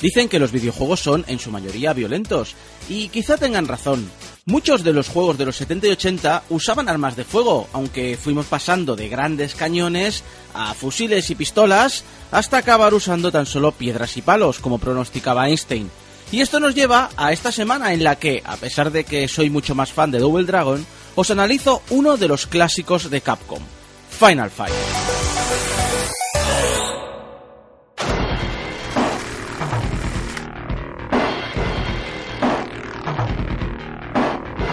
Dicen que los videojuegos son en su mayoría violentos, y quizá tengan razón. Muchos de los juegos de los 70 y 80 usaban armas de fuego, aunque fuimos pasando de grandes cañones a fusiles y pistolas hasta acabar usando tan solo piedras y palos, como pronosticaba Einstein. Y esto nos lleva a esta semana en la que, a pesar de que soy mucho más fan de Double Dragon, os analizo uno de los clásicos de Capcom, Final Fight.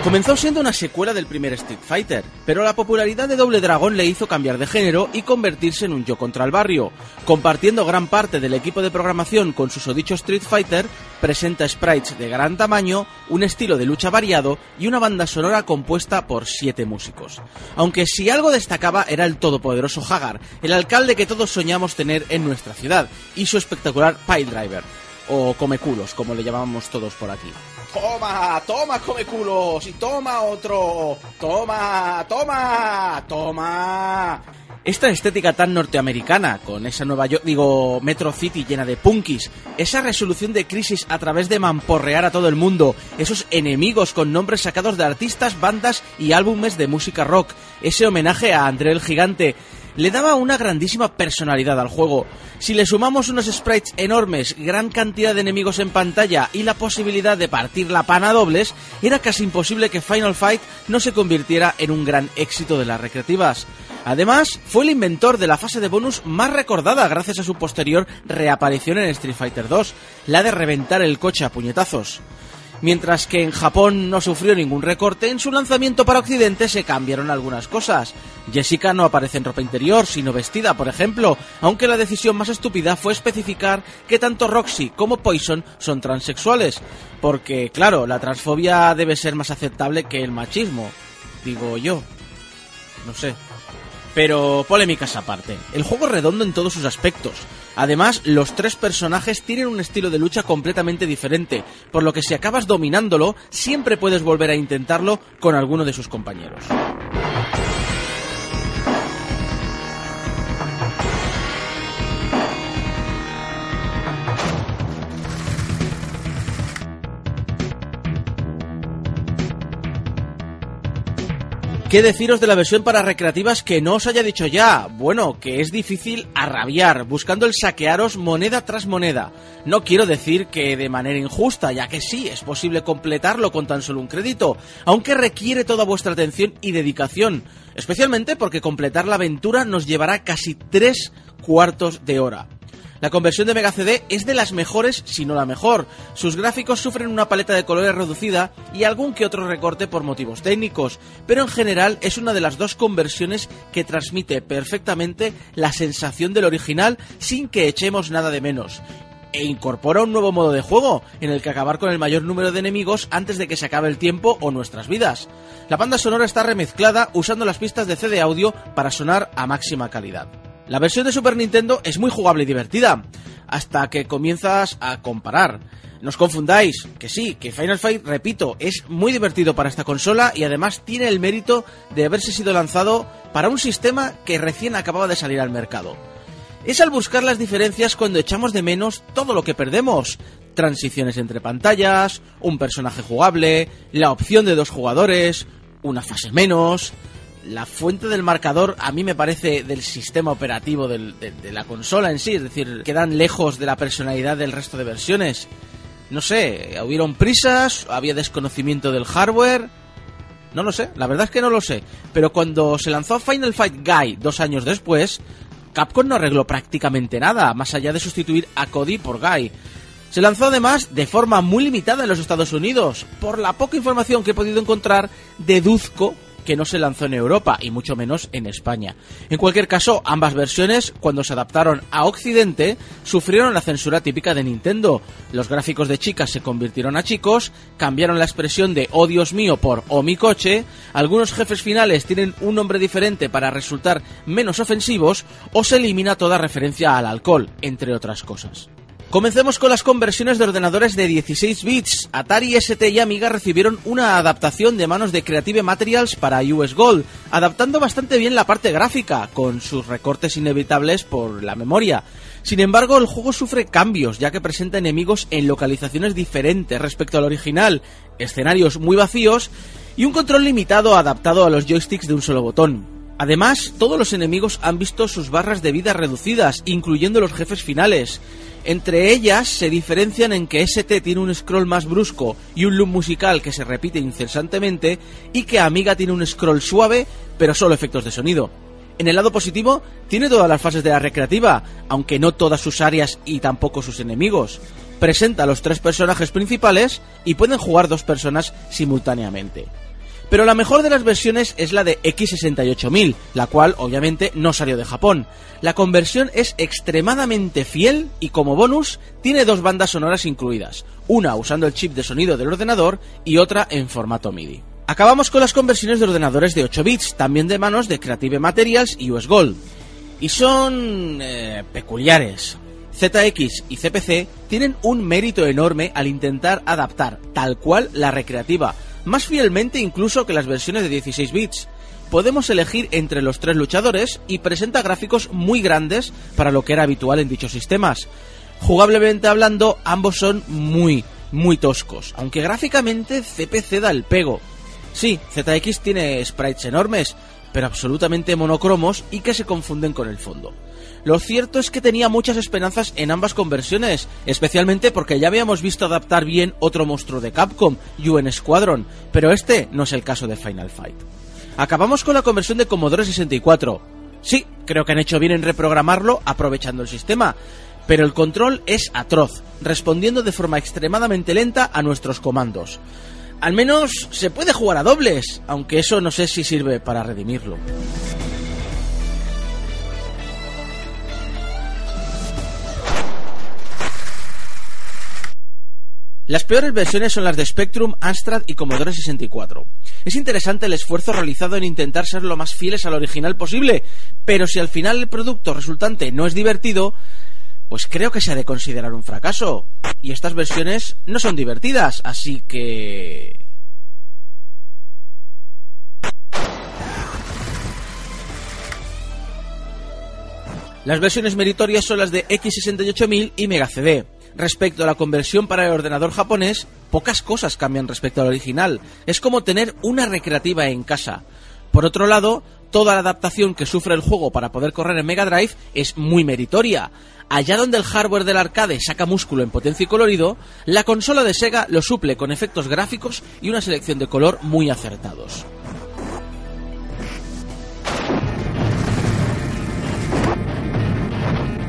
Comenzó siendo una secuela del primer Street Fighter, pero la popularidad de Double Dragon le hizo cambiar de género y convertirse en un yo contra el barrio. Compartiendo gran parte del equipo de programación con su sodicho Street Fighter, presenta sprites de gran tamaño, un estilo de lucha variado y una banda sonora compuesta por siete músicos. Aunque si algo destacaba era el todopoderoso Hagar, el alcalde que todos soñamos tener en nuestra ciudad, y su espectacular Pile Driver, o Comeculos, como le llamamos todos por aquí. Toma, toma, come culos. Y toma otro. Toma, toma, toma. Esta estética tan norteamericana, con esa nueva, yo digo, Metro City llena de punkis, esa resolución de crisis a través de mamporrear a todo el mundo, esos enemigos con nombres sacados de artistas, bandas y álbumes de música rock, ese homenaje a André el Gigante, le daba una grandísima personalidad al juego. Si le sumamos unos sprites enormes, gran cantidad de enemigos en pantalla y la posibilidad de partir la pana dobles, era casi imposible que Final Fight no se convirtiera en un gran éxito de las recreativas. Además, fue el inventor de la fase de bonus más recordada gracias a su posterior reaparición en Street Fighter 2, la de reventar el coche a puñetazos. Mientras que en Japón no sufrió ningún recorte, en su lanzamiento para Occidente se cambiaron algunas cosas. Jessica no aparece en ropa interior, sino vestida, por ejemplo, aunque la decisión más estúpida fue especificar que tanto Roxy como Poison son transexuales. Porque, claro, la transfobia debe ser más aceptable que el machismo, digo yo. No sé. Pero polémicas aparte, el juego es redondo en todos sus aspectos. Además, los tres personajes tienen un estilo de lucha completamente diferente, por lo que si acabas dominándolo, siempre puedes volver a intentarlo con alguno de sus compañeros. ¿Qué deciros de la versión para recreativas que no os haya dicho ya? Bueno, que es difícil arrabiar, buscando el saquearos moneda tras moneda. No quiero decir que de manera injusta, ya que sí, es posible completarlo con tan solo un crédito, aunque requiere toda vuestra atención y dedicación, especialmente porque completar la aventura nos llevará casi tres cuartos de hora. La conversión de Mega CD es de las mejores, si no la mejor. Sus gráficos sufren una paleta de colores reducida y algún que otro recorte por motivos técnicos, pero en general es una de las dos conversiones que transmite perfectamente la sensación del original sin que echemos nada de menos e incorpora un nuevo modo de juego en el que acabar con el mayor número de enemigos antes de que se acabe el tiempo o nuestras vidas. La banda sonora está remezclada usando las pistas de CD audio para sonar a máxima calidad. La versión de Super Nintendo es muy jugable y divertida, hasta que comienzas a comparar. No os confundáis, que sí, que Final Fight, repito, es muy divertido para esta consola y además tiene el mérito de haberse sido lanzado para un sistema que recién acababa de salir al mercado. Es al buscar las diferencias cuando echamos de menos todo lo que perdemos. Transiciones entre pantallas, un personaje jugable, la opción de dos jugadores, una fase menos, la fuente del marcador a mí me parece del sistema operativo de, de, la consola en sí, es decir, quedan lejos de la personalidad del resto de versiones. No sé, hubieron prisas, había desconocimiento del hardware, no lo sé, la verdad es que no lo sé. Pero cuando se lanzó Final Fight Guy dos años después, Capcom no arregló prácticamente nada, más allá de sustituir a Cody por Guy. Se lanzó además de forma muy limitada en los Estados Unidos. Por la poca información que he podido encontrar, deduzco que no se lanzó en Europa y mucho menos en España. En cualquier caso, ambas versiones, cuando se adaptaron a Occidente, sufrieron la censura típica de Nintendo. Los gráficos de chicas se convirtieron a chicos, cambiaron la expresión de oh Dios mío por oh mi coche, algunos jefes finales tienen un nombre diferente para resultar menos ofensivos o se elimina toda referencia al alcohol, entre otras cosas. Comencemos con las conversiones de ordenadores de 16 bits. Atari ST y Amiga recibieron una adaptación de manos de Creative Materials para US Gold, adaptando bastante bien la parte gráfica, con sus recortes inevitables por la memoria. Sin embargo, el juego sufre cambios, ya que presenta enemigos en localizaciones diferentes respecto al original, escenarios muy vacíos y un control limitado adaptado a los joysticks de un solo botón. Además, todos los enemigos han visto sus barras de vida reducidas, incluyendo los jefes finales. Entre ellas se diferencian en que ST tiene un scroll más brusco y un loop musical que se repite incesantemente y que Amiga tiene un scroll suave pero solo efectos de sonido. En el lado positivo, tiene todas las fases de la recreativa, aunque no todas sus áreas y tampoco sus enemigos. Presenta los tres personajes principales y pueden jugar dos personas simultáneamente. Pero la mejor de las versiones es la de X68000, la cual obviamente no salió de Japón. La conversión es extremadamente fiel y como bonus tiene dos bandas sonoras incluidas, una usando el chip de sonido del ordenador y otra en formato MIDI. Acabamos con las conversiones de ordenadores de 8 bits, también de manos de Creative Materials y US Gold. Y son eh, peculiares. ZX y CPC tienen un mérito enorme al intentar adaptar tal cual la recreativa, más fielmente incluso que las versiones de 16 bits. Podemos elegir entre los tres luchadores y presenta gráficos muy grandes para lo que era habitual en dichos sistemas. Jugablemente hablando, ambos son muy, muy toscos, aunque gráficamente CPC da el pego. Sí, ZX tiene sprites enormes, pero absolutamente monocromos y que se confunden con el fondo. Lo cierto es que tenía muchas esperanzas en ambas conversiones, especialmente porque ya habíamos visto adaptar bien otro monstruo de Capcom, UN Squadron, pero este no es el caso de Final Fight. Acabamos con la conversión de Commodore 64. Sí, creo que han hecho bien en reprogramarlo aprovechando el sistema, pero el control es atroz, respondiendo de forma extremadamente lenta a nuestros comandos. Al menos se puede jugar a dobles, aunque eso no sé si sirve para redimirlo. Las peores versiones son las de Spectrum, Amstrad y Commodore 64. Es interesante el esfuerzo realizado en intentar ser lo más fieles al original posible, pero si al final el producto resultante no es divertido, pues creo que se ha de considerar un fracaso. Y estas versiones no son divertidas, así que... Las versiones meritorias son las de X68000 y Mega CD. Respecto a la conversión para el ordenador japonés, pocas cosas cambian respecto al original. Es como tener una recreativa en casa. Por otro lado, toda la adaptación que sufre el juego para poder correr en Mega Drive es muy meritoria. Allá donde el hardware del arcade saca músculo en potencia y colorido, la consola de Sega lo suple con efectos gráficos y una selección de color muy acertados.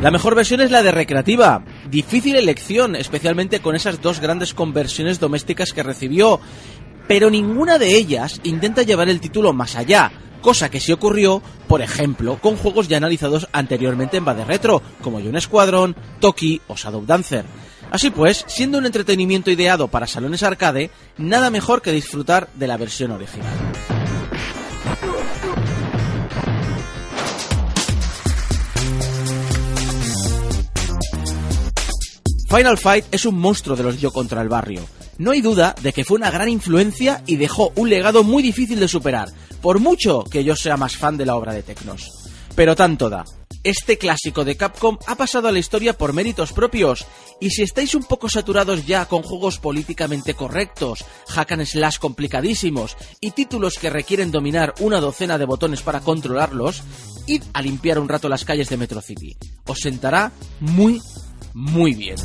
La mejor versión es la de recreativa. Difícil elección, especialmente con esas dos grandes conversiones domésticas que recibió, pero ninguna de ellas intenta llevar el título más allá, cosa que sí ocurrió, por ejemplo, con juegos ya analizados anteriormente en Bade Retro, como Yun Squadron, Toki o Shadow Dancer. Así pues, siendo un entretenimiento ideado para salones arcade, nada mejor que disfrutar de la versión original. Final Fight es un monstruo de los yo contra el barrio. No hay duda de que fue una gran influencia y dejó un legado muy difícil de superar, por mucho que yo sea más fan de la obra de Tecnos. Pero tanto da. Este clásico de Capcom ha pasado a la historia por méritos propios, y si estáis un poco saturados ya con juegos políticamente correctos, hack and slash complicadísimos y títulos que requieren dominar una docena de botones para controlarlos, id a limpiar un rato las calles de Metro City. Os sentará muy, muy bien.